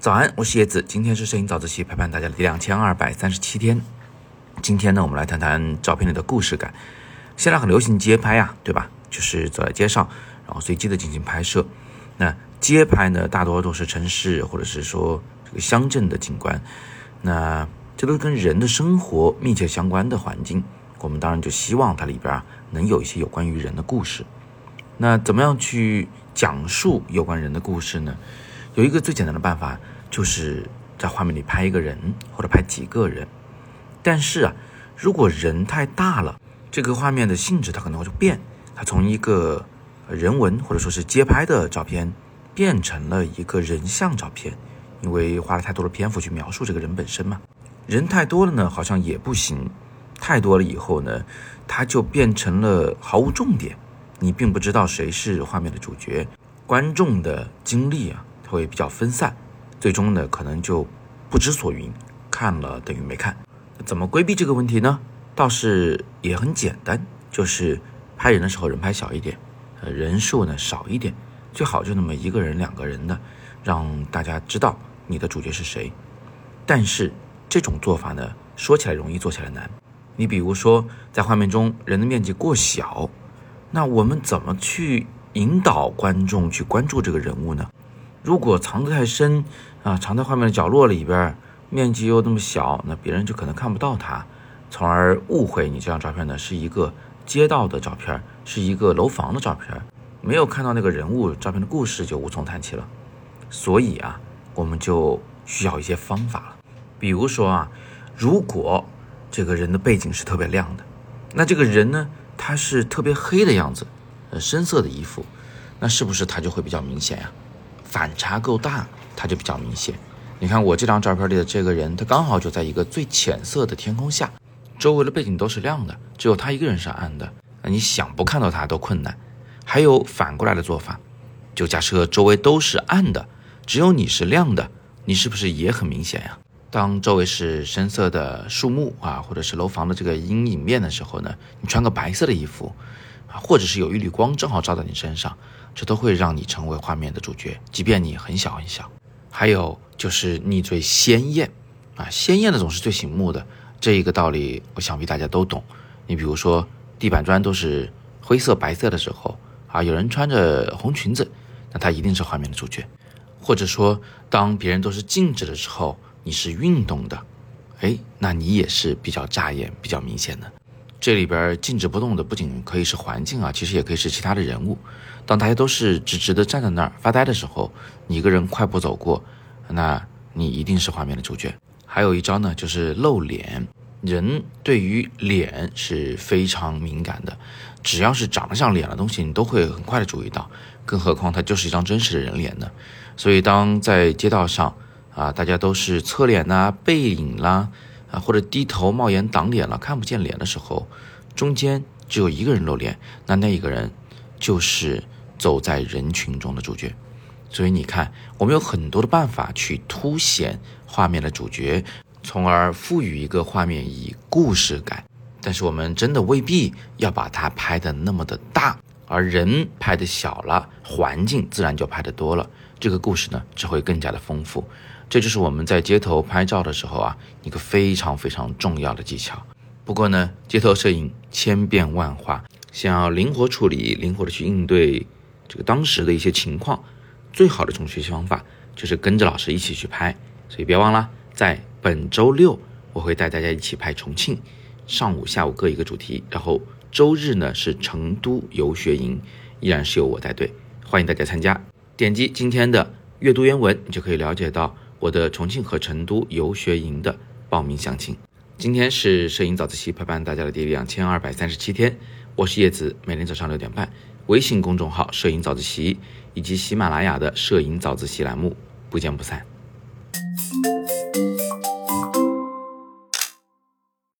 早安，我是叶子，今天是摄影早自习陪伴大家的第两千二百三十七天。今天呢，我们来谈谈照片里的故事感。现在很流行街拍呀，对吧？就是走在街上，然后随机的进行拍摄。那街拍呢，大多都是城市或者是说这个乡镇的景观。那这都是跟人的生活密切相关的环境。我们当然就希望它里边啊能有一些有关于人的故事。那怎么样去讲述有关人的故事呢？有一个最简单的办法，就是在画面里拍一个人或者拍几个人。但是啊，如果人太大了，这个画面的性质它可能会就变，它从一个人文或者说是街拍的照片，变成了一个人像照片，因为花了太多的篇幅去描述这个人本身嘛。人太多了呢，好像也不行。太多了以后呢，它就变成了毫无重点，你并不知道谁是画面的主角，观众的精力啊会比较分散，最终呢可能就不知所云，看了等于没看。怎么规避这个问题呢？倒是也很简单，就是拍人的时候人拍小一点，呃人数呢少一点，最好就那么一个人两个人的，让大家知道你的主角是谁。但是这种做法呢，说起来容易，做起来难。你比如说，在画面中人的面积过小，那我们怎么去引导观众去关注这个人物呢？如果藏得太深啊，藏在画面的角落里边，面积又那么小，那别人就可能看不到他，从而误会你这张照片呢是一个街道的照片，是一个楼房的照片，没有看到那个人物照片的故事就无从谈起了。所以啊，我们就需要一些方法了，比如说啊，如果这个人的背景是特别亮的，那这个人呢，他是特别黑的样子，呃，深色的衣服，那是不是他就会比较明显呀？反差够大，它就比较明显。你看我这张照片里的这个人，他刚好就在一个最浅色的天空下，周围的背景都是亮的，只有他一个人是暗的，那你想不看到他都困难。还有反过来的做法，就假设周围都是暗的，只有你是亮的，你是不是也很明显呀？当周围是深色的树木啊，或者是楼房的这个阴影面的时候呢，你穿个白色的衣服，或者是有一缕光正好照在你身上，这都会让你成为画面的主角，即便你很小很小。还有就是你最鲜艳啊，鲜艳的总是最醒目的，这一个道理我想必大家都懂。你比如说地板砖都是灰色、白色的时候啊，有人穿着红裙子，那他一定是画面的主角。或者说当别人都是静止的时候。你是运动的，哎，那你也是比较扎眼、比较明显的。这里边静止不动的不仅可以是环境啊，其实也可以是其他的人物。当大家都是直直的站在那儿发呆的时候，你一个人快步走过，那你一定是画面的主角。还有一招呢，就是露脸。人对于脸是非常敏感的，只要是长得像脸的东西，你都会很快的注意到。更何况它就是一张真实的人脸呢。所以当在街道上，啊，大家都是侧脸呐、背影啦，啊或者低头冒眼挡脸了，看不见脸的时候，中间只有一个人露脸，那那一个人就是走在人群中的主角。所以你看，我们有很多的办法去凸显画面的主角，从而赋予一个画面以故事感。但是我们真的未必要把它拍的那么的大，而人拍的小了，环境自然就拍的多了，这个故事呢只会更加的丰富。这就是我们在街头拍照的时候啊，一个非常非常重要的技巧。不过呢，街头摄影千变万化，想要灵活处理、灵活的去应对这个当时的一些情况，最好的一种学习方法就是跟着老师一起去拍。所以别忘了，在本周六我会带大家一起拍重庆，上午、下午各一个主题。然后周日呢是成都游学营，依然是由我带队，欢迎大家参加。点击今天的阅读原文，你就可以了解到。我的重庆和成都游学营的报名详情。今天是摄影早自习陪伴大家的第两千二百三十七天，我是叶子，每天早上六点半，微信公众号“摄影早自习”以及喜马拉雅的“摄影早自习”栏目，不见不散。